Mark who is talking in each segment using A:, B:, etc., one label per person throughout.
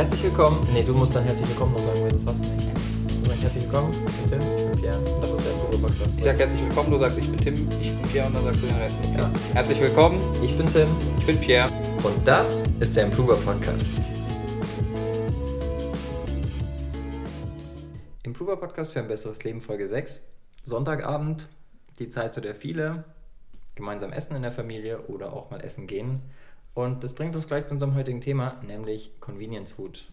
A: Herzlich willkommen. Nee, du musst dann herzlich willkommen noch sagen, weil du passt nicht. Du sagst herzlich willkommen. Ich bin Tim, ich bin Pierre. Und das ist der Probe-Podcast.
B: Ich sag herzlich willkommen, du sagst ich bin Tim, ich bin Pierre und dann sagst du den Rest. Ja. Herzlich willkommen,
A: Ich bin Tim.
B: ich bin Pierre.
A: Und das ist der Improver Podcast. Improver Podcast für ein besseres Leben, Folge 6. Sonntagabend, die Zeit, zu der viele gemeinsam essen in der Familie oder auch mal essen gehen. Und das bringt uns gleich zu unserem heutigen Thema, nämlich Convenience Food.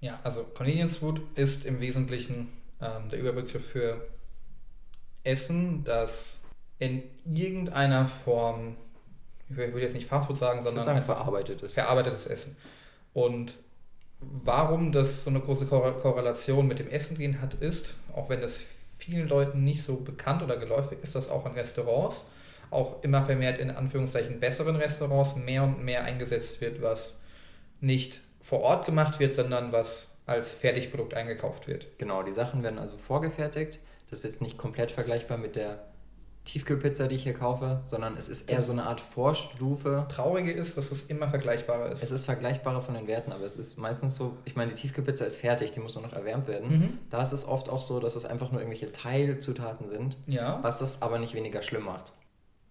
B: Ja, also Convenience Food ist im Wesentlichen ähm, der Überbegriff für Essen, das in irgendeiner Form, ich würde jetzt nicht Fastfood sagen, sondern
A: sagen, verarbeitet ist.
B: verarbeitetes Essen. Und warum das so eine große Korre- Korrelation mit dem Essen gehen hat, ist, auch wenn das vielen Leuten nicht so bekannt oder geläufig ist, dass auch in Restaurants, auch immer vermehrt in Anführungszeichen besseren Restaurants, mehr und mehr eingesetzt wird, was nicht vor Ort gemacht wird, sondern was als Fertigprodukt eingekauft wird.
A: Genau, die Sachen werden also vorgefertigt. Das ist jetzt nicht komplett vergleichbar mit der Tiefkühlpizza, die ich hier kaufe, sondern es ist eher so eine Art Vorstufe.
B: Traurige ist, dass es immer vergleichbarer ist.
A: Es ist vergleichbarer von den Werten, aber es ist meistens so, ich meine, die Tiefkühlpizza ist fertig, die muss nur noch erwärmt werden.
B: Mhm.
A: Da ist es oft auch so, dass es einfach nur irgendwelche Teilzutaten sind,
B: ja.
A: was das aber nicht weniger schlimm macht.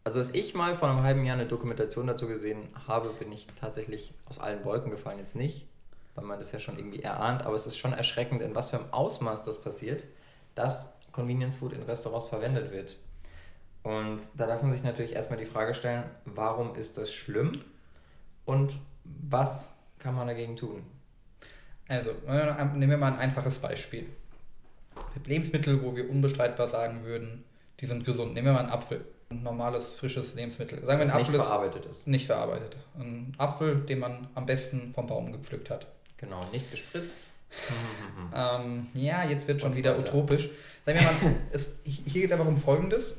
A: Also als ich mal vor einem halben Jahr eine Dokumentation dazu gesehen habe, bin ich tatsächlich aus allen Wolken gefallen, jetzt nicht, weil man das ja schon irgendwie erahnt, aber es ist schon erschreckend, in was für einem Ausmaß das passiert, dass Convenience Food in Restaurants verwendet wird. Und da darf man sich natürlich erstmal die Frage stellen, warum ist das schlimm und was kann man dagegen tun?
B: Also, nehmen wir mal ein einfaches Beispiel. Lebensmittel, wo wir unbestreitbar sagen würden, die sind gesund. Nehmen wir mal einen Apfel. Ein normales, frisches Lebensmittel. Sagen wir,
A: Das
B: ein
A: nicht
B: Apfel
A: verarbeitet ist.
B: ist nicht verarbeitet. Ein Apfel, den man am besten vom Baum gepflückt hat.
A: Genau, nicht gespritzt.
B: Ähm, ja, jetzt wird schon
A: so
B: wieder
A: weiter.
B: utopisch. Sagen wir mal, es, hier geht es einfach um Folgendes,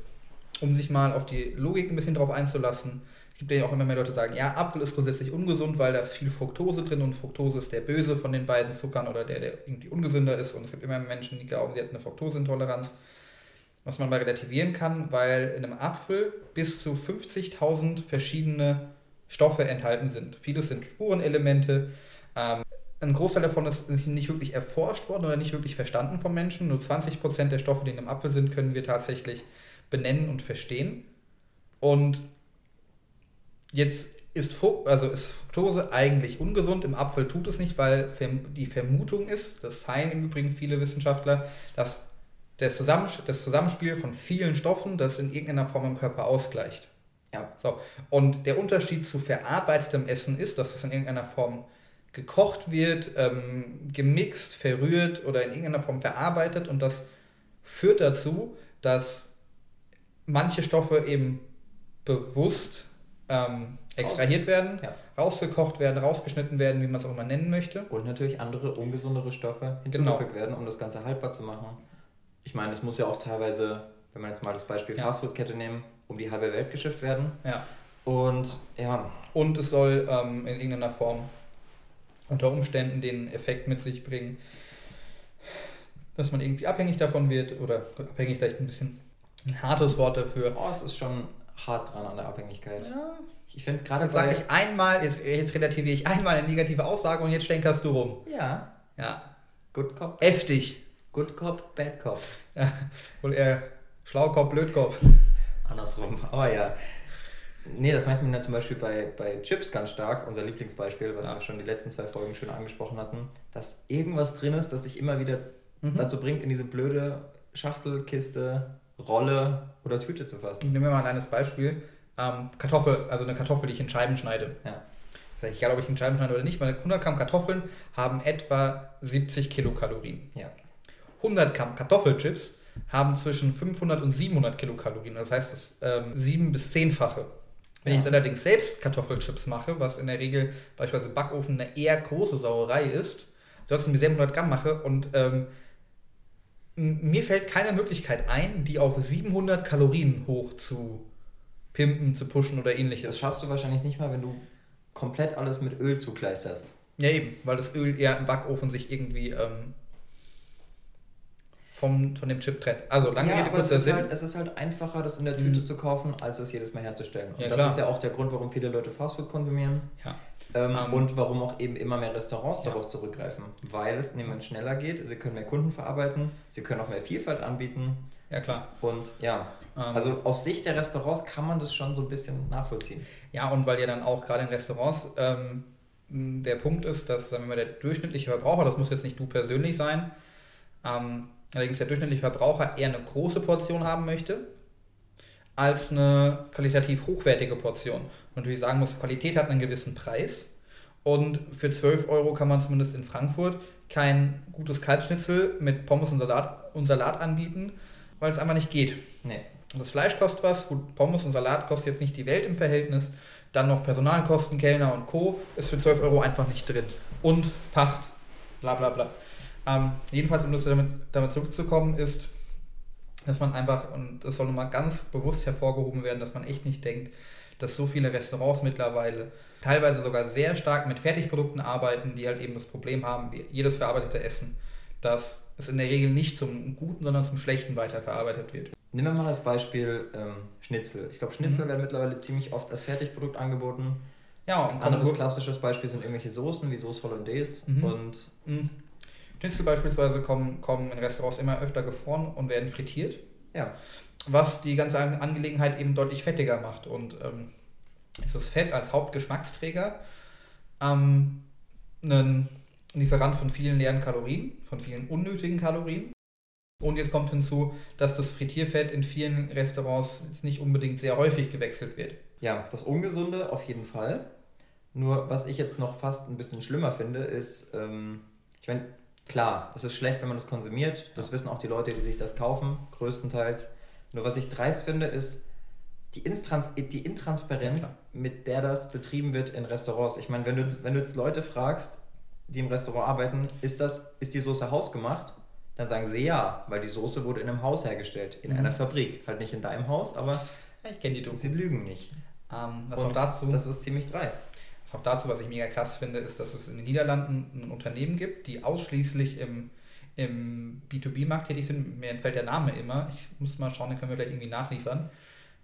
B: um sich mal auf die Logik ein bisschen drauf einzulassen. Es gibt ja auch immer mehr Leute, die sagen, ja, Apfel ist grundsätzlich ungesund, weil da ist viel Fructose drin und Fructose ist der böse von den beiden Zuckern oder der, der irgendwie ungesünder ist. Und es gibt immer mehr Menschen, die glauben, sie hätten eine Fructoseintoleranz. Was man mal relativieren kann, weil in einem Apfel bis zu 50.000 verschiedene Stoffe enthalten sind. Vieles sind Spurenelemente. Ähm, ein Großteil davon ist nicht wirklich erforscht worden oder nicht wirklich verstanden vom Menschen. Nur 20% der Stoffe, die in einem Apfel sind, können wir tatsächlich benennen und verstehen. Und jetzt ist, Fu- also ist Fructose eigentlich ungesund. Im Apfel tut es nicht, weil die Vermutung ist, das teilen im Übrigen viele Wissenschaftler, dass das, Zusammens das Zusammenspiel von vielen Stoffen das in irgendeiner Form im Körper ausgleicht.
A: Ja.
B: So. Und der Unterschied zu verarbeitetem Essen ist, dass es in irgendeiner Form gekocht wird, ähm, gemixt, verrührt oder in irgendeiner Form verarbeitet und das führt dazu, dass manche Stoffe eben bewusst ähm, extrahiert werden,
A: Ja.
B: rausgekocht werden, rausgeschnitten werden, wie man es auch immer nennen möchte.
A: Und natürlich andere ungesundere Stoffe hinzugefügt werden, um das Ganze haltbar zu machen. Ich meine, es muss ja auch teilweise, wenn man jetzt mal das Beispiel
B: Ja.
A: Fastfood-Kette nehmen, um die halbe Welt geschifft werden.
B: Ja.
A: Und ja,
B: Und es soll ähm, in irgendeiner Form unter Umständen den Effekt mit sich bringen, dass man irgendwie abhängig davon wird oder abhängig vielleicht ein bisschen ein hartes Wort dafür.
A: oh, es ist schon hart dran an der Abhängigkeit.
B: Ja,
A: Ich finde gerade bei...
B: ich einmal, jetzt, jetzt relativiere ich einmal eine negative Aussage und jetzt stänkerst du rum.
A: Ja,
B: Ja,
A: Good Cop,
B: heftig.
A: Good Cop, Bad Cop.
B: Ja, wohl eher Schlaukopf, Blödkopf.
A: Andersrum, aber ja. Nee, das meint man ja zum Beispiel bei, bei Chips ganz stark, unser Lieblingsbeispiel, was
B: Ja.
A: wir schon die letzten zwei Folgen schön angesprochen hatten, dass irgendwas drin ist, das sich immer wieder
B: Mhm.
A: dazu bringt, in diese blöde Schachtel, Kiste, Rolle oder Tüte zu fassen.
B: Nehmen wir mal ein kleines Beispiel. Ähm, Kartoffel, also eine Kartoffel, die ich in Scheiben schneide.
A: Ja.
B: Ist egal, ob ich in Scheiben schneide oder nicht, weil 100 Gramm Kartoffeln haben etwa 70 Kilokalorien.
A: Ja.
B: 100 Gramm Kartoffelchips haben zwischen 500 und 700 Kilokalorien. Das heißt, das ähm, sieben- bis zehnfache. Wenn
A: Ja.
B: ich jetzt allerdings selbst Kartoffelchips mache, was in der Regel beispielsweise Backofen eine eher große Sauerei ist, trotzdem dieselben 100 Gramm mache und ähm, mir fällt keine Möglichkeit ein, die auf 700 Kalorien hoch zu pimpen, zu pushen oder
A: Das
B: ähnliches.
A: schaffst du wahrscheinlich nicht mal, wenn du komplett alles mit Öl zukleisterst.
B: Ja, eben, weil das Öl eher im Backofen sich irgendwie ähm, vom, von dem Chip trennt. Also lange
A: ja,
B: Rede,
A: es
B: kurzer
A: ist,
B: Sinn.
A: halt, es ist halt einfacher, das in der Tüte
B: Mhm.
A: zu kaufen, als es jedes Mal herzustellen. Und
B: Ja,
A: das
B: klar.
A: ist ja auch der Grund, warum viele Leute Fastfood konsumieren.
B: Ja.
A: Ähm,
B: Ähm,
A: und warum auch eben immer mehr Restaurants
B: Ja.
A: darauf zurückgreifen. Weil es nämlich schneller geht, sie können mehr Kunden verarbeiten, sie können auch mehr Vielfalt anbieten.
B: Ja, klar.
A: Und ja,
B: Ähm,
A: also aus Sicht der Restaurants kann man das schon so ein bisschen nachvollziehen.
B: Ja, und weil ja dann auch gerade in Restaurants ähm, der Punkt ist, dass sagen wir mal, der durchschnittliche Verbraucher, das muss jetzt nicht du persönlich sein, ähm, allerdings der durchschnittliche Verbraucher eher eine große Portion haben möchte, als eine qualitativ hochwertige Portion. Und natürlich sagen muss, Qualität hat einen gewissen Preis. Und für 12 Euro kann man zumindest in Frankfurt kein gutes Kalbschnitzel mit Pommes und Salat, und Salat anbieten, weil es einfach nicht geht.
A: Nee.
B: Das Fleisch kostet was, gut, Pommes und Salat kostet jetzt nicht die Welt im Verhältnis. Dann noch Personalkosten, Kellner und Co. ist für 12 Euro einfach nicht drin. Und Pacht, bla bla bla. Ähm, jedenfalls, um das damit, damit zurückzukommen, ist, dass man einfach, und das soll nochmal ganz bewusst hervorgehoben werden, dass man echt nicht denkt, dass so viele Restaurants mittlerweile teilweise sogar sehr stark mit Fertigprodukten arbeiten, die halt eben das Problem haben, wie jedes verarbeitete Essen, dass es in der Regel nicht zum Guten, sondern zum Schlechten weiterverarbeitet wird.
A: Nehmen wir mal als Beispiel ähm, Schnitzel. Ich glaube, Schnitzel
B: Mhm.
A: werden mittlerweile ziemlich oft als Fertigprodukt angeboten.
B: Ja, und
A: Ein anderes klassisches Beispiel sind irgendwelche Soßen wie Sauce Hollandaise
B: Mhm.
A: und
B: Mhm. Schnitzel beispielsweise kommen, kommen in Restaurants immer öfter gefroren und werden frittiert,
A: ja,
B: was die ganze An- Angelegenheit eben deutlich fettiger macht. Und ähm, ist das Fett als Hauptgeschmacksträger ähm, ein Lieferant von vielen leeren Kalorien, von vielen unnötigen Kalorien. Und jetzt kommt hinzu, dass das Frittierfett in vielen Restaurants jetzt nicht unbedingt sehr häufig gewechselt wird.
A: ja, das Ungesunde auf jeden Fall. Nur was ich jetzt noch fast ein bisschen schlimmer finde, ist, ähm, ich meine, klar, es ist schlecht, wenn man das konsumiert. Das wissen auch die Leute, die sich das kaufen, größtenteils. Nur was ich dreist finde, ist die, Intrans die Intransparenz,
B: Ja,
A: mit der das betrieben wird in Restaurants. Ich meine, wenn du, jetzt- wenn du jetzt Leute fragst, die im Restaurant arbeiten, ist, das, ist die Soße hausgemacht? Dann sagen sie ja, weil die Soße wurde in einem Haus hergestellt, in
B: Mhm.
A: einer Fabrik. Halt nicht in deinem Haus, aber
B: Ich kenne die Doku.
A: sie lügen nicht.
B: Ähm, was,
A: Und
B: dazu,
A: das ist ziemlich dreist.
B: Was auch dazu, was ich mega krass finde, ist, dass es in den Niederlanden ein Unternehmen gibt, die ausschließlich im, im B2B-Markt tätig sind. Mir entfällt der Name immer. Ich muss mal schauen, den können wir vielleicht irgendwie nachliefern.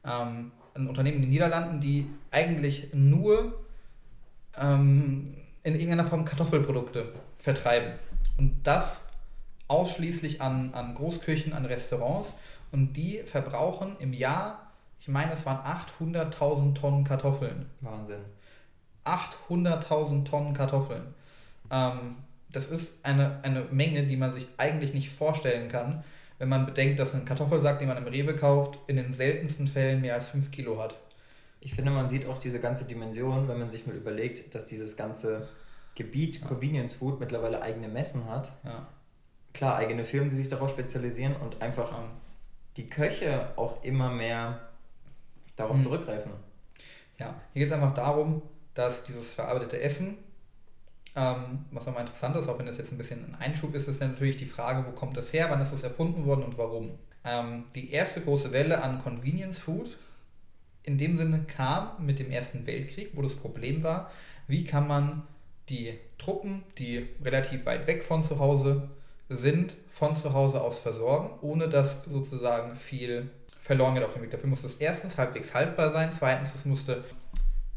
B: Ähm, ein Unternehmen in den Niederlanden, die eigentlich nur ähm, in irgendeiner Form Kartoffelprodukte vertreiben. Und das ausschließlich an, an Großküchen, an Restaurants. Und die verbrauchen im Jahr, ich meine, es waren 800.000 Tonnen Kartoffeln.
A: Wahnsinn.
B: 800.000 Tonnen Kartoffeln. Ähm, das ist eine, eine Menge, die man sich eigentlich nicht vorstellen kann, wenn man bedenkt, dass ein Kartoffelsack, den man im Rewe kauft, in den seltensten Fällen mehr als 5 Kilo hat.
A: Ich finde, man sieht auch diese ganze Dimension, wenn man sich mal überlegt, dass dieses ganze Gebiet Convenience Food mittlerweile eigene Messen hat.
B: Ja.
A: Klar, eigene Firmen, die sich darauf spezialisieren und einfach
B: Ähm,
A: die Köche auch immer mehr darauf
B: Mhm.
A: zurückgreifen.
B: Ja, hier geht es einfach darum, dass dieses verarbeitete Essen, ähm, was nochmal interessant ist, auch wenn das jetzt ein bisschen ein Einschub ist, ist ja natürlich die Frage, wo kommt das her, wann ist das erfunden worden und warum. Ähm, die erste große Welle an Convenience Food in dem Sinne kam mit dem Ersten Weltkrieg, wo das Problem war, wie kann man die Truppen, die relativ weit weg von zu Hause sind, von zu Hause aus versorgen, ohne dass sozusagen viel verloren geht auf dem Weg. Dafür muss es erstens halbwegs haltbar sein, zweitens es musste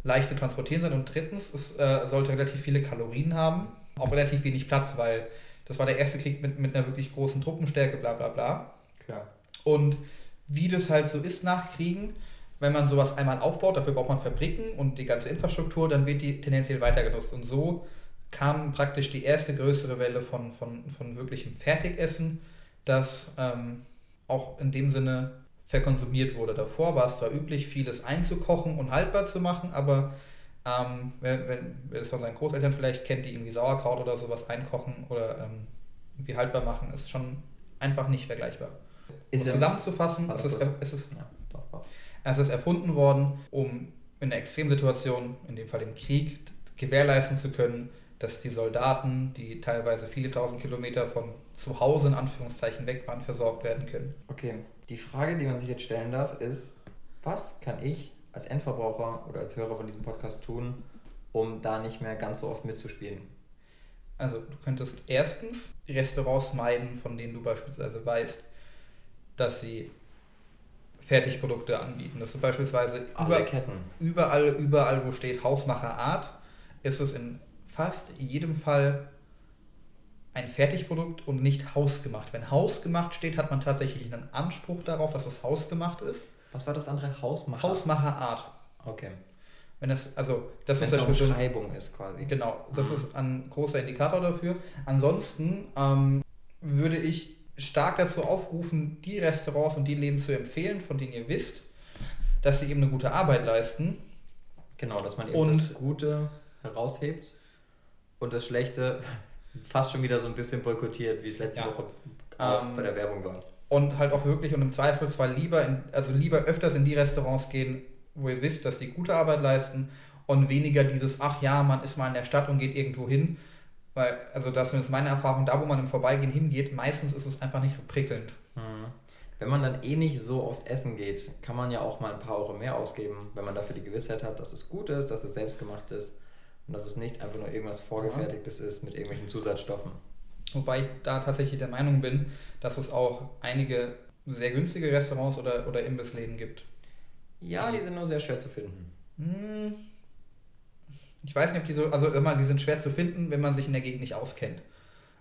B: leicht zu transportieren sein und drittens es äh, sollte relativ viele Kalorien haben, auch relativ wenig Platz, weil das war der erste Krieg mit, mit einer wirklich großen Truppenstärke, bla bla bla.
A: Klar.
B: Und wie das halt so ist nach Kriegen, wenn man sowas einmal aufbaut, dafür braucht man Fabriken und die ganze Infrastruktur, dann wird die tendenziell weiter genutzt. Und so kam praktisch die erste größere Welle von, von, von wirklichem Fertigessen, das ähm, auch in dem Sinne verkonsumiert wurde. Davor war es zwar üblich, vieles einzukochen und haltbar zu machen, aber ähm, wer, wenn, wer das von seinen Großeltern vielleicht kennt, die irgendwie Sauerkraut oder sowas einkochen oder ähm, irgendwie haltbar machen, ist schon einfach nicht vergleichbar.
A: Ist
B: um zusammenzufassen, es ist, es, ist,
A: Ja, doch, doch.
B: es ist erfunden worden, um in einer Extremsituation, in dem Fall im Krieg, gewährleisten zu können, dass die Soldaten, die teilweise viele tausend Kilometer von zu Hause in Anführungszeichen weg waren, versorgt werden können.
A: Okay, die Frage, die man sich jetzt stellen darf, ist, was kann ich als Endverbraucher oder als Hörer von diesem Podcast tun, um da nicht mehr ganz so oft mitzuspielen?
B: Also du könntest erstens Restaurants meiden, von denen du beispielsweise weißt, dass sie Fertigprodukte anbieten. Das ist beispielsweise über, überall, überall, wo steht Hausmacherart, ist es in fast jedem Fall ein Fertigprodukt und nicht hausgemacht. Wenn hausgemacht steht, hat man tatsächlich einen Anspruch darauf, dass es hausgemacht ist.
A: Was war das andere? Hausmacher?
B: Hausmacherart.
A: Okay.
B: Wenn das, also, das
A: Wenn
B: ist
A: eine Umschreibung ist quasi.
B: Genau, das ist ein großer Indikator dafür. Ansonsten ähm, würde ich stark dazu aufrufen, die Restaurants und die Läden zu empfehlen, von denen ihr wisst, dass sie eben eine gute Arbeit leisten.
A: Genau, dass man eben
B: Und-
A: das Gute heraushebt und das Schlechte fast schon wieder so ein bisschen boykottiert, wie es letzte
B: Ja.
A: Woche auch
B: Ähm,
A: bei der Werbung war.
B: Und halt auch wirklich und im Zweifelsfall lieber, in, also lieber öfters in die Restaurants gehen, wo ihr wisst, dass sie gute Arbeit leisten und weniger dieses, ach ja, man ist mal in der Stadt und geht irgendwo hin. Weil, also das ist meine Erfahrung, da wo man im Vorbeigehen hingeht, meistens ist es einfach nicht so prickelnd.
A: Mhm. Wenn man dann eh nicht so oft essen geht, kann man ja auch mal ein paar Euro mehr ausgeben, wenn man dafür die Gewissheit hat, dass es gut ist, dass es selbstgemacht ist und dass es nicht einfach nur irgendwas Vorgefertigtes ist mit irgendwelchen Zusatzstoffen.
B: Wobei ich da tatsächlich der Meinung bin, dass es auch einige sehr günstige Restaurants oder, oder Imbissläden gibt.
A: Ja, die sind nur sehr schwer zu finden.
B: Hm, Ich weiß nicht, ob die so, also immer, sie sind schwer zu finden, wenn man sich in der Gegend nicht auskennt.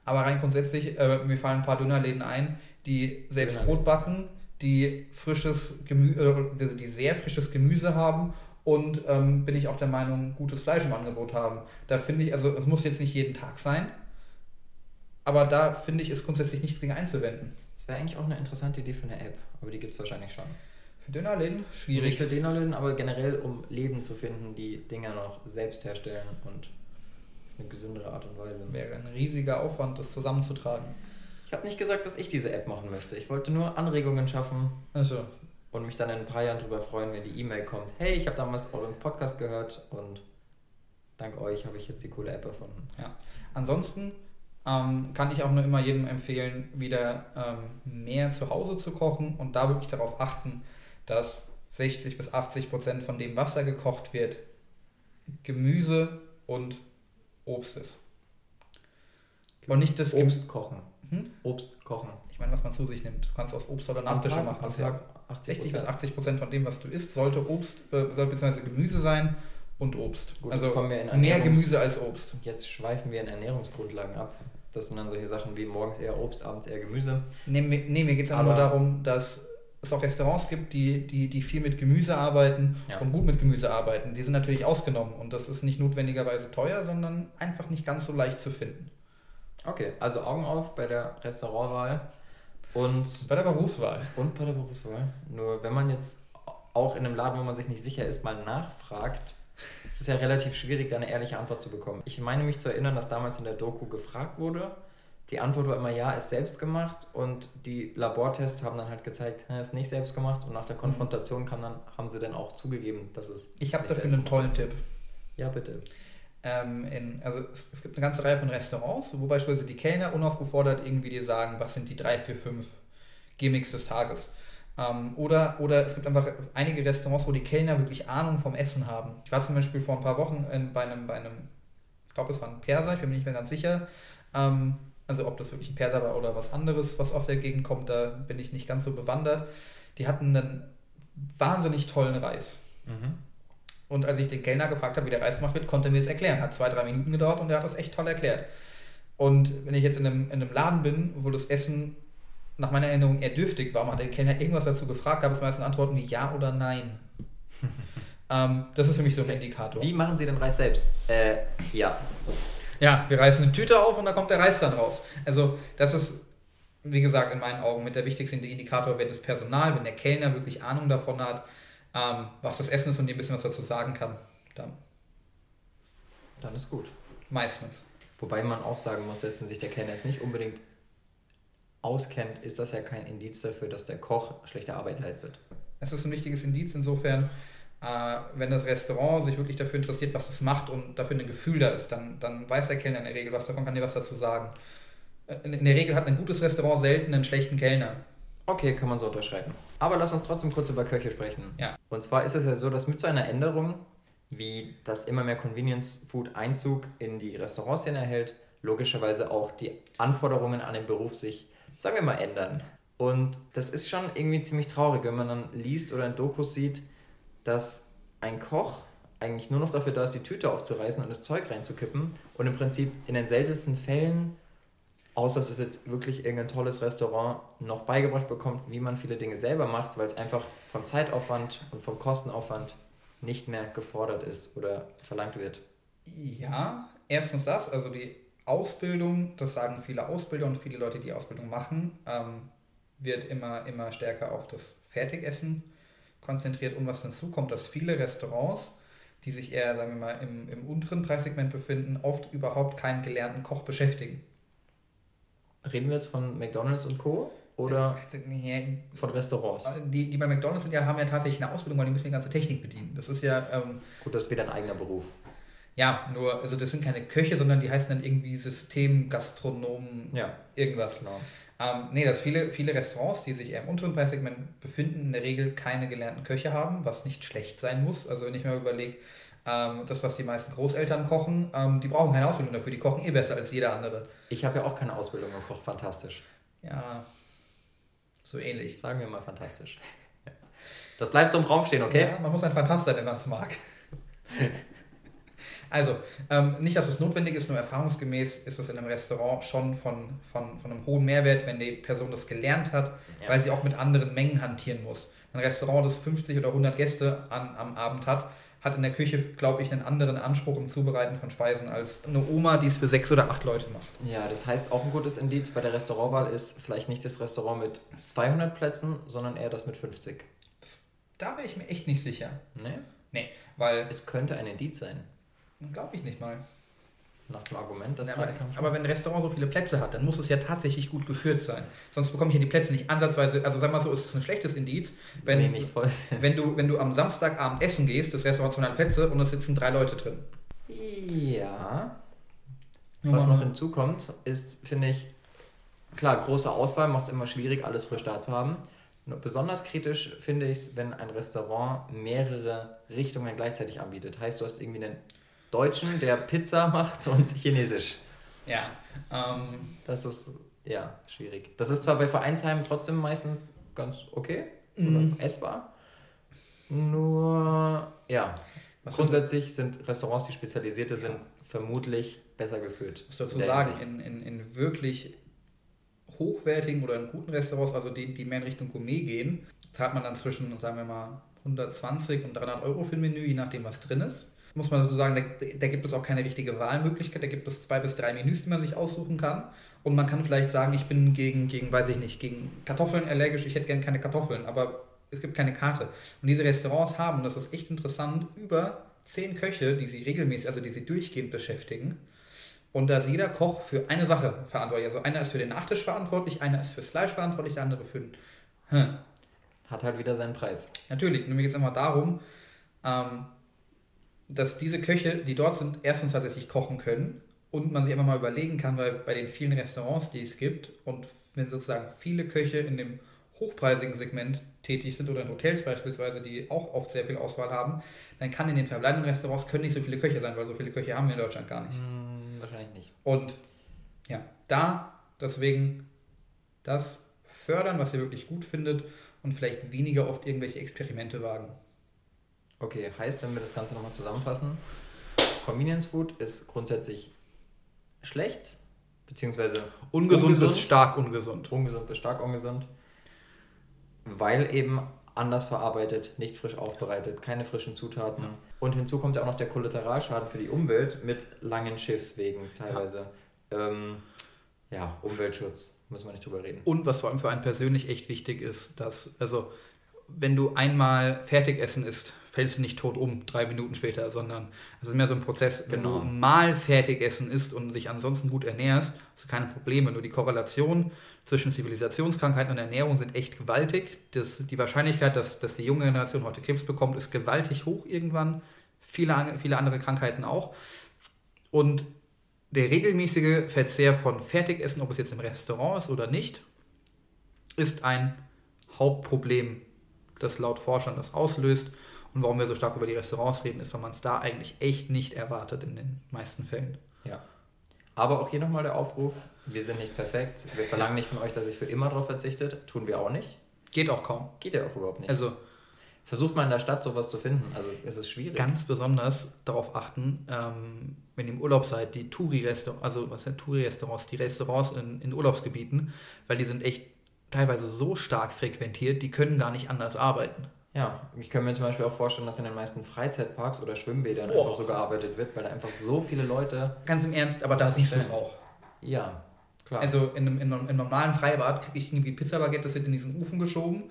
B: Aber rein grundsätzlich, äh, mir fallen ein paar Dönerläden ein, die selbst. Brot backen, die frisches Gemüse, äh, die sehr frisches Gemüse haben und ähm, bin ich auch der Meinung, gutes Fleisch im Angebot haben. Da finde ich, also es muss jetzt nicht jeden Tag sein, aber da finde ich, ist grundsätzlich nichts gegen einzuwenden.
A: Das wäre eigentlich auch eine interessante Idee für eine App, aber die gibt es wahrscheinlich schon.
B: Für Dönerläden
A: Nicht
B: schwierig.
A: für Dönerläden, aber generell, um Läden zu finden, die Dinger noch selbst herstellen und eine gesündere Art und Weise.
B: Wäre ein riesiger Aufwand, das zusammenzutragen.
A: Ich habe nicht gesagt, dass ich diese App machen möchte. Ich wollte nur Anregungen schaffen
B: Also,
A: und mich dann in ein paar Jahren darüber freuen, wenn die E-Mail kommt. Hey, ich habe damals euren Podcast gehört und dank euch habe ich jetzt die coole App erfunden.
B: Ja. Ansonsten ähm, kann ich auch nur immer jedem empfehlen, wieder ähm, mehr zu Hause zu kochen und da wirklich darauf achten, dass 60 bis 80 Prozent von dem, was da gekocht wird, Gemüse und Obst ist. Und nicht das.
A: Obst kochen.
B: Hm?
A: Obst kochen.
B: Ich meine, was man zu sich nimmt. Du kannst aus Obst oder Nachtische machen.
A: Tag 80
B: 60 bis 80 Prozent von dem, was du isst, sollte Obst äh, soll bzw. Gemüse sein und Obst.
A: Gut,
B: also
A: kommen wir in
B: mehr Gemüse als Obst.
A: Jetzt schweifen wir in Ernährungsgrundlagen ab. Das sind dann solche Sachen wie morgens eher Obst, abends eher Gemüse.
B: Nee, mir, nee, mir geht es
A: Aber-
B: nur darum, dass es auch Restaurants gibt, die, die, die viel mit Gemüse arbeiten
A: Ja.
B: und gut mit Gemüse arbeiten. Die sind natürlich ausgenommen und das ist nicht notwendigerweise teuer, sondern einfach nicht ganz so leicht zu finden.
A: Okay, also Augen auf bei der Restaurantwahl und,
B: Bei der Berufswahl.
A: und bei der Berufswahl. Nur wenn man jetzt auch in einem Laden, wo man sich nicht sicher ist, mal nachfragt, ist es ja relativ schwierig, da eine ehrliche Antwort zu bekommen. Ich meine mich zu erinnern, dass damals in der Doku gefragt wurde. Die Antwort war immer ja, ist selbst gemacht und die Labortests haben dann halt gezeigt, "Hä, ist nicht selbst gemacht und nach der Konfrontation kam dann, haben sie dann auch zugegeben, dass es
B: Ich habe dafür einen tollen
A: ist.
B: Tipp.
A: Ja, bitte.
B: Ähm, in, also es, es gibt eine ganze Reihe von Restaurants, wo beispielsweise die Kellner unaufgefordert irgendwie dir sagen, was sind die drei, vier, fünf Gimmicks des Tages. Ähm, oder, oder es gibt einfach einige Restaurants, wo die Kellner wirklich Ahnung vom Essen haben. Ich war zum Beispiel vor ein paar Wochen in, bei, einem, bei einem, ich glaube es war ein Perser, ich bin mir nicht mehr ganz sicher. Ähm, also ob das wirklich ein Perser war oder was anderes, was aus der Gegend kommt, da bin ich nicht ganz so bewandert. Die hatten einen wahnsinnig tollen Reis.
A: Mhm.
B: Und als ich den Kellner gefragt habe, wie der Reis gemacht wird, konnte er mir es erklären. Hat zwei, drei Minuten gedauert und er hat das echt toll erklärt. Und wenn ich jetzt in einem, in einem Laden bin, wo das Essen nach meiner Erinnerung eher dürftig war, hat der Kellner irgendwas dazu gefragt, gab es meistens Antworten wie Ja oder Nein. ähm, das ist für mich so ein Indikator.
A: Wie machen Sie den Reis selbst? Äh, ja.
B: Ja, wir reißen eine Tüte auf und da kommt der Reis dann raus. Also das ist, wie gesagt, in meinen Augen mit der wichtigste Indikator, wenn das Personal, wenn der Kellner wirklich Ahnung davon hat, ähm, was das Essen ist und dir ein bisschen was dazu sagen kann, dann
A: Dann ist gut.
B: meistens.
A: Wobei man auch sagen muss, dass sich der Kellner jetzt nicht unbedingt auskennt, ist das ja kein Indiz dafür, dass der Koch schlechte Arbeit leistet.
B: Es ist ein wichtiges Indiz insofern, äh, wenn das Restaurant sich wirklich dafür interessiert, was es macht und dafür ein Gefühl da ist, dann, dann weiß der Kellner in der Regel was davon, kann dir was dazu sagen. Äh, In, in der Regel hat ein gutes Restaurant selten einen schlechten Kellner.
A: Okay, kann man so unterschreiben. Aber lass uns trotzdem kurz über Köche sprechen.
B: Ja.
A: Und zwar ist es ja so, dass mit so einer Änderung, wie das immer mehr Convenience Food Einzug in die Restaurantszene erhält, logischerweise auch die Anforderungen an den Beruf sich, sagen wir mal, ändern. Und das ist schon irgendwie ziemlich traurig, wenn man dann liest oder in Dokus sieht, dass ein Koch eigentlich nur noch dafür da ist, die Tüte aufzureißen und das Zeug reinzukippen und im Prinzip in den seltensten Fällen, außer es ist jetzt wirklich irgendein tolles Restaurant, noch beigebracht bekommt, wie man viele Dinge selber macht, weil es einfach vom Zeitaufwand und vom Kostenaufwand nicht mehr gefordert ist oder verlangt wird.
B: Ja, erstens das, also die Ausbildung, das sagen viele Ausbilder und viele Leute, die Ausbildung machen, ähm, wird immer, immer stärker auf das Fertigessen konzentriert. Und was hinzu kommt, dass viele Restaurants die sich eher, sagen wir mal, im, im unteren Preissegment befinden, oft überhaupt keinen gelernten Koch beschäftigen.
A: Reden wir jetzt von McDonalds und Co. oder von Restaurants?
B: Die, die bei McDonalds sind ja, haben ja tatsächlich eine Ausbildung, weil die müssen die ganze Technik bedienen. Das ist ja. Ähm,
A: Gut, das ist wieder ein eigener Beruf.
B: Ja, nur, also das sind keine Köche, sondern die heißen dann irgendwie Systemgastronomen, ja. irgendwas. Genau. Ähm, nee, dass viele, viele Restaurants, die sich eher im unteren Preissegment befinden, in der Regel keine gelernten Köche haben, was nicht schlecht sein muss. Also wenn ich mir überlege, ähm, das, was die meisten Großeltern kochen, ähm, die brauchen keine Ausbildung dafür, die kochen eh besser als jeder andere.
A: Ich habe ja auch keine Ausbildung und koche fantastisch.
B: Ja, so ähnlich.
A: Sagen wir mal fantastisch. Das bleibt so im Raum stehen, okay?
B: Ja, man muss ein Fantast sein, wenn man es mag. Also, ähm, nicht, dass es notwendig ist, nur erfahrungsgemäß ist es in einem Restaurant schon von, von, von einem hohen Mehrwert, wenn die Person das gelernt hat, ja. weil sie auch mit anderen Mengen hantieren muss. Ein Restaurant, das 50 oder 100 Gäste an, am Abend hat, hat in der Küche, glaube ich, einen anderen Anspruch im Zubereiten von Speisen als eine Oma, die es für sechs oder acht Leute macht.
A: Ja, das heißt, auch ein gutes Indiz bei der Restaurantwahl ist vielleicht nicht das Restaurant mit 200 Plätzen, sondern eher das mit 50. Das,
B: da wäre ich mir echt nicht sicher.
A: Nee?
B: Nee, weil...
A: Es könnte ein Indiz sein.
B: Glaube ich nicht mal.
A: Nach dem Argument,
B: das ja, aber, aber wenn ein Restaurant so viele Plätze hat, dann muss es ja tatsächlich gut geführt sein. Sonst bekomme ich ja die Plätze nicht ansatzweise. Also sag mal so, ist es ein schlechtes Indiz, wenn, nee, nicht voll. wenn, du, wenn du am Samstagabend essen gehst, das Restaurant hat 200 Plätze und es sitzen drei Leute drin.
A: Ja. Was noch hinzukommt, ist, finde ich, klar, große Auswahl macht es immer schwierig, alles frisch da zu haben. Nur besonders kritisch finde ich es, wenn ein Restaurant mehrere Richtungen gleichzeitig anbietet. Heißt, du hast irgendwie einen Deutschen, der Pizza macht und Chinesisch.
B: Ja. Ähm,
A: das ist ja schwierig. Das ist zwar bei Vereinsheimen trotzdem meistens ganz okay mhm. oder essbar. Nur, ja, Was grundsätzlich sind Restaurants, die spezialisierte sind, vermutlich besser geführt.
B: Was dazu sagen, in, in, in wirklich hochwertigen oder in guten Restaurants, also die, die mehr in Richtung Gourmet gehen, zahlt man dann zwischen, sagen wir mal, 120 und 300 Euro für ein Menü, je nachdem, was drin ist muss man dazu sagen, da, da, gibt es auch keine richtige Wahlmöglichkeit. Da gibt es zwei bis drei Menüs, die man sich aussuchen kann. Und man kann vielleicht sagen, ich bin gegen, gegen weiß ich nicht, gegen Kartoffeln allergisch, ich hätte gerne keine Kartoffeln, aber es gibt keine Karte. Und diese Restaurants haben, und das ist echt interessant, über zehn Köche, die sie regelmäßig, also die sie durchgehend beschäftigen. Und da ist jeder Koch für eine Sache verantwortlich. Also einer ist für den Nachtisch verantwortlich, einer ist fürs Fleisch verantwortlich, der andere für den. Hm.
A: Hat halt wieder seinen Preis.
B: Natürlich, mir geht es immer darum, ähm, dass diese Köche, die dort sind, erstens tatsächlich kochen können und man sich einfach mal überlegen kann, weil bei den vielen Restaurants, die es gibt und wenn sozusagen viele Köche in dem hochpreisigen Segment tätig sind oder in Hotels beispielsweise, die auch oft sehr viel Auswahl haben, dann kann in den verbleibenden Restaurants können nicht so viele Köche sein, weil so viele Köche haben wir in Deutschland gar nicht.
A: Hm, wahrscheinlich nicht.
B: Und ja, da deswegen das fördern, was ihr wirklich gut findet und vielleicht weniger oft irgendwelche Experimente wagen.
A: Okay, heißt, wenn wir das Ganze nochmal zusammenfassen, Convenience Food ist grundsätzlich schlecht, beziehungsweise
B: ungesund, ungesund bis stark ungesund.
A: Ungesund bis stark ungesund, weil eben anders verarbeitet, nicht frisch aufbereitet, keine frischen Zutaten. Ja. Und hinzu kommt ja auch noch der Kollateralschaden für die Umwelt mit langen Schiffswegen teilweise. Ja. Ähm, ja, Umweltschutz, müssen wir nicht drüber reden.
B: Und was vor allem für einen persönlich echt wichtig ist, dass, also wenn du einmal Fertigessen isst, fällst du nicht tot um, drei Minuten später, sondern es ist mehr so ein Prozess, wenn genau. du mal Fertigessen isst und dich ansonsten gut ernährst, hast du keine Probleme. Nur die Korrelation zwischen Zivilisationskrankheiten und Ernährung sind echt gewaltig. Das, die Wahrscheinlichkeit, dass, dass die junge Generation heute Krebs bekommt, ist gewaltig hoch irgendwann. Viele, viele andere Krankheiten auch. Und der regelmäßige Verzehr von Fertigessen, ob es jetzt im Restaurant ist oder nicht, ist ein Hauptproblem, das laut Forschern das auslöst. Und warum wir so stark über die Restaurants reden, ist, weil man es da eigentlich echt nicht erwartet in den meisten Fällen.
A: Ja. Aber auch hier nochmal der Aufruf, wir sind nicht perfekt. Wir verlangen nicht von euch, dass ihr für immer darauf verzichtet. Tun wir auch nicht.
B: Geht auch kaum.
A: Geht ja auch überhaupt nicht.
B: Also
A: Versucht mal in der Stadt sowas zu finden. Also es ist schwierig.
B: ganz besonders darauf achten, ähm, wenn ihr im Urlaub seid, die Touri-Restaurants, also was sind Touri-Restaurants, die Restaurants in, in Urlaubsgebieten, weil die sind echt teilweise so stark frequentiert, die können gar nicht anders arbeiten.
A: Ja, ich kann mir zum Beispiel auch vorstellen, dass in den meisten Freizeitparks oder Schwimmbädern
B: Oh.
A: einfach so gearbeitet wird, weil da einfach so viele Leute.
B: Ganz im Ernst, aber da siehst du es auch.
A: Ja, klar.
B: Also in einem, in einem, normalen Freibad kriege ich irgendwie Pizzabaguette, das wird in diesen Ofen geschoben,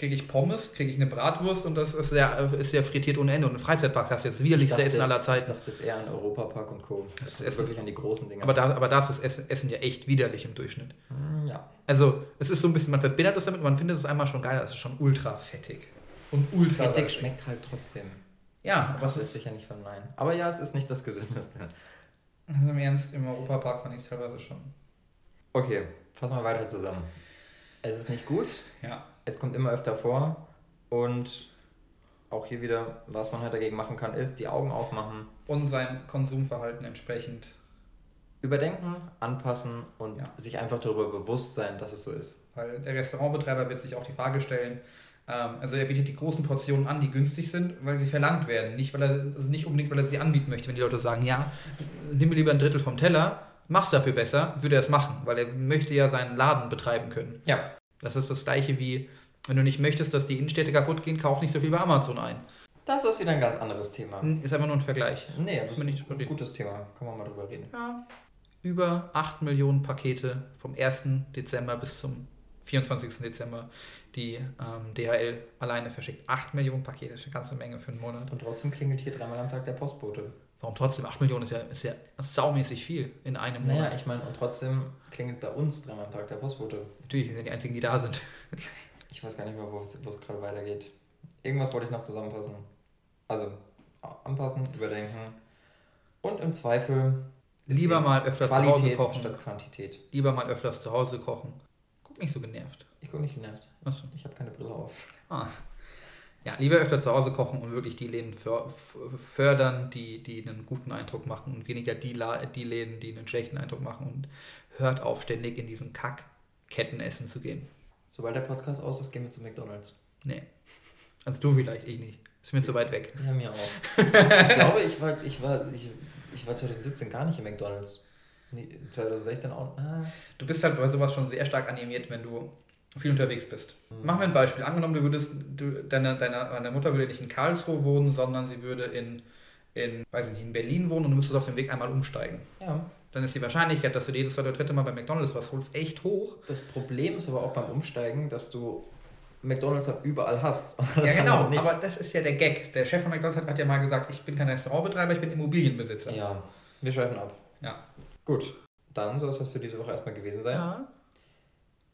B: kriege ich Pommes, kriege ich eine Bratwurst und das ist ja, ist ja frittiert ohne Ende. Und im Freizeitpark hast du jetzt
A: ich
B: widerlichste Essen aller
A: Ich
B: Zeiten.
A: dachte jetzt eher an Europapark und Co. Das,
B: Das
A: ist
B: Essen.
A: wirklich an die großen Dinge.
B: Aber da, aber da ist das Essen, Essen ja echt widerlich im Durchschnitt.
A: Hm, ja.
B: Also es ist so ein bisschen, man verbindet es damit, man findet es einmal schon geil, das ist schon ultra fettig. Und ultra
A: Fettig
B: salzig.
A: schmeckt halt trotzdem.
B: Ja, aber
A: Was
B: es ist,
A: sich ja nicht verneinen. Aber ja, es ist nicht das Gesündeste.
B: also im Ernst, im Europapark fand ich es teilweise schon.
A: Okay, fassen wir weiter zusammen. Es ist nicht gut,
B: Ja.
A: es kommt immer öfter vor und auch hier wieder, was man halt dagegen machen kann, ist die Augen aufmachen,
B: Und sein Konsumverhalten entsprechend.
A: überdenken, anpassen und
B: Ja.
A: sich einfach darüber bewusst sein, dass es so ist.
B: Weil der Restaurantbetreiber wird sich auch die Frage stellen, also er bietet die großen Portionen an, die günstig sind, weil sie verlangt werden. Nicht, weil er, also nicht unbedingt, weil er sie anbieten möchte. Wenn die Leute sagen, ja, nimm mir lieber ein Drittel vom Teller, mach's dafür besser, würde er es machen, weil er möchte ja seinen Laden betreiben können.
A: Ja,
B: Das ist das gleiche wie, wenn du nicht möchtest, dass die Innenstädte kaputt gehen, kauf nicht so viel bei Amazon ein.
A: das ist wieder ein ganz anderes Thema.
B: Ist einfach nur ein Vergleich.
A: Nee, das ist ein
B: reden.
A: gutes Thema. Kann man mal drüber reden.
B: Ja. Über 8 Millionen Pakete vom 1. Dezember bis zum 24. Dezember, die ähm, DHL alleine verschickt. 8 Millionen Pakete, das ist eine ganze Menge für einen Monat.
A: Und trotzdem klingelt hier dreimal am Tag der Postbote.
B: Warum trotzdem? 8 Millionen ist ja, ist ja saumäßig viel in einem
A: Naja,
B: Monat.
A: ich meine, und trotzdem klingelt bei uns dreimal am Tag der Postbote.
B: Natürlich, wir sind die Einzigen, die da sind.
A: Ich weiß gar nicht mehr, wo es gerade weitergeht. Irgendwas wollte ich noch zusammenfassen. Also, anpassen, überdenken und im Zweifel
B: Lieber mal öfter zu Hause
A: Qualität
B: kochen.
A: statt Quantität.
B: Lieber mal öfters zu Hause kochen. Nicht so genervt.
A: Ich gucke nicht genervt.
B: Achso.
A: Ich habe keine Brille auf.
B: Ah. Ja, lieber öfter zu Hause kochen und wirklich die Läden fördern, die, die einen guten Eindruck machen und weniger die, La die Läden, die einen schlechten Eindruck machen und hört auf, ständig in diesen Kack-Ketten essen zu gehen.
A: Sobald der Podcast aus ist, gehen wir zu McDonalds.
B: Nee. Also du vielleicht, ich nicht. Ist mir zu weit weg.
A: Ja, mir auch. ich glaube, ich war, ich, war, ich, ich war 2017 gar nicht im McDonalds. Nee, 2016 auch. Ah.
B: Du bist halt bei sowas schon sehr stark animiert, wenn du viel unterwegs bist. Machen wir ein Beispiel. Angenommen, du würdest, du, deine, deine, deine Mutter würde nicht in Karlsruhe wohnen, sondern sie würde in, in, weiß ich nicht, in Berlin wohnen und du müsstest auf dem Weg einmal umsteigen.
A: Ja.
B: Dann ist die Wahrscheinlichkeit, dass du jedes zweite oder dritte Mal bei McDonalds was holst, echt hoch.
A: Das Problem ist aber auch beim Umsteigen, dass du McDonalds halt überall hast.
B: Ja, genau, aber das ist ja der Gag. Der Chef von McDonalds hat, hat ja mal gesagt, ich bin kein Restaurantbetreiber, ich bin Immobilienbesitzer.
A: Ja, wir schweifen ab.
B: Ja.
A: Gut, dann soll es das für diese Woche erstmal gewesen sein.
B: Ja.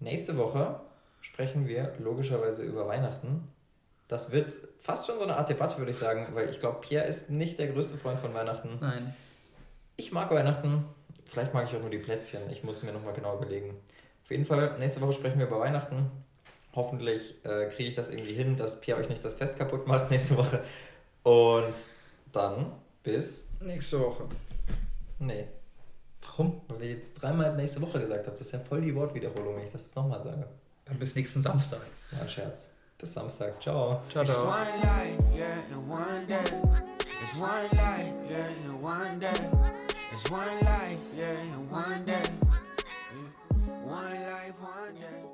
A: Nächste Woche sprechen wir logischerweise über Weihnachten. Das wird fast schon so eine Art Debatte, würde ich sagen, weil ich glaube, Pierre ist nicht der größte Freund von Weihnachten.
B: Nein.
A: Ich mag Weihnachten. Vielleicht mag ich auch nur die Plätzchen. Ich muss mir nochmal genau überlegen. Auf jeden Fall, nächste Woche sprechen wir über Weihnachten. Hoffentlich äh, kriege ich das irgendwie hin, dass Pierre euch nicht das Fest kaputt macht nächste Woche. Und dann bis.
B: Nächste Woche.
A: Nee,
B: Warum?
A: weil ihr jetzt dreimal nächste Woche gesagt habt. Das ist ja voll die Wortwiederholung, wenn ich das jetzt nochmal sage.
B: Dann bis nächsten Samstag.
A: War ein Scherz. Bis Samstag. Ciao.
B: Ciao, ciao.
C: It's one life, yeah, and one day. It's one life, yeah, and one day. Yeah. One life, one day.